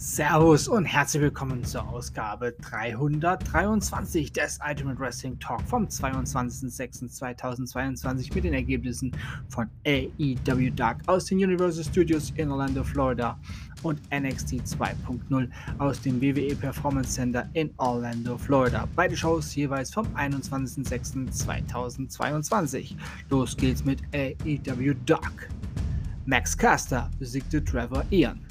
Servus und herzlich willkommen zur Ausgabe 323 des Ultimate Wrestling Talk vom 22.06.2022 mit den Ergebnissen von AEW Dark aus den Universal Studios in Orlando, Florida und NXT 2.0 aus dem WWE Performance Center in Orlando, Florida. Beide Shows jeweils vom 21.06.2022. Los geht's mit AEW Dark. Max Caster besiegte Trevor Ian.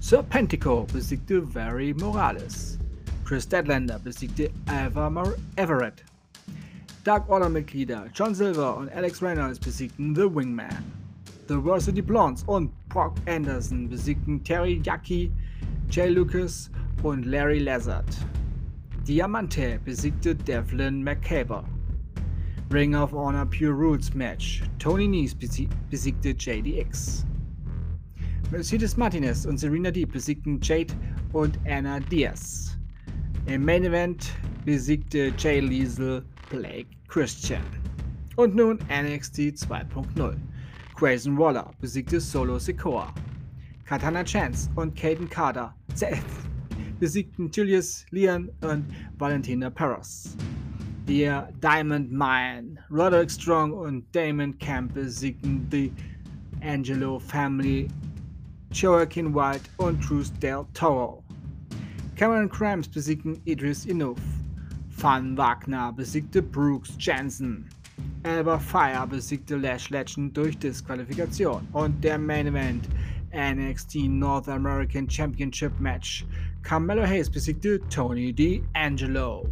Serpentico besiegte Very Morales. Chris Deadlander besiegte Eva Mar Everett. Dark Order-Mitglieder John Silver und Alex Reynolds besiegten The Wingman. The Varsity Blondes und Brock Anderson besiegten Terry Yaki, Jay Lucas und Larry Lazard. Diamante besiegte Devlin McCaber. Ring of Honor Pure Rules Match. Tony Nese besiegte JDX. Mercedes Martinez und Serena Deep besiegten Jade und Anna Diaz. Im Main Event besiegte Jay Liesel Blake Christian. Und nun NXT 2.0. Grayson Waller besiegte Solo Sikoa. Katana Chance und Caden Carter besiegten Julius Leon und Valentina Perros. Die Diamond Mine, Roderick Strong und Damon Camp besiegten die Angelo Family Joaquin White und Cruz del Toro. Cameron Krams besiegten Idris Inuf. Van Wagner besiegte Brooks Jensen. Elba Fire besiegte Lash Legend durch Disqualifikation. Und der Main Event NXT North American Championship Match. Carmelo Hayes besiegte Tony D'Angelo.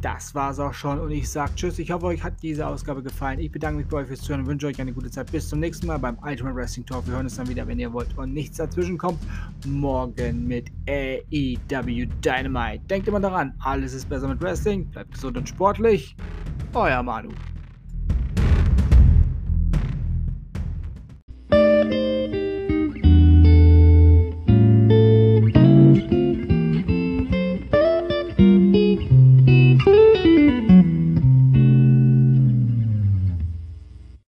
Das war's auch schon und ich sage Tschüss. Ich hoffe, euch hat diese Ausgabe gefallen. Ich bedanke mich bei euch fürs Zuhören und wünsche euch eine gute Zeit. Bis zum nächsten Mal beim Ultimate Wrestling Talk. Wir hören uns dann wieder, wenn ihr wollt und nichts dazwischen kommt. Morgen mit AEW Dynamite. Denkt immer daran, alles ist besser mit Wrestling. Bleibt gesund und sportlich. Euer Manu.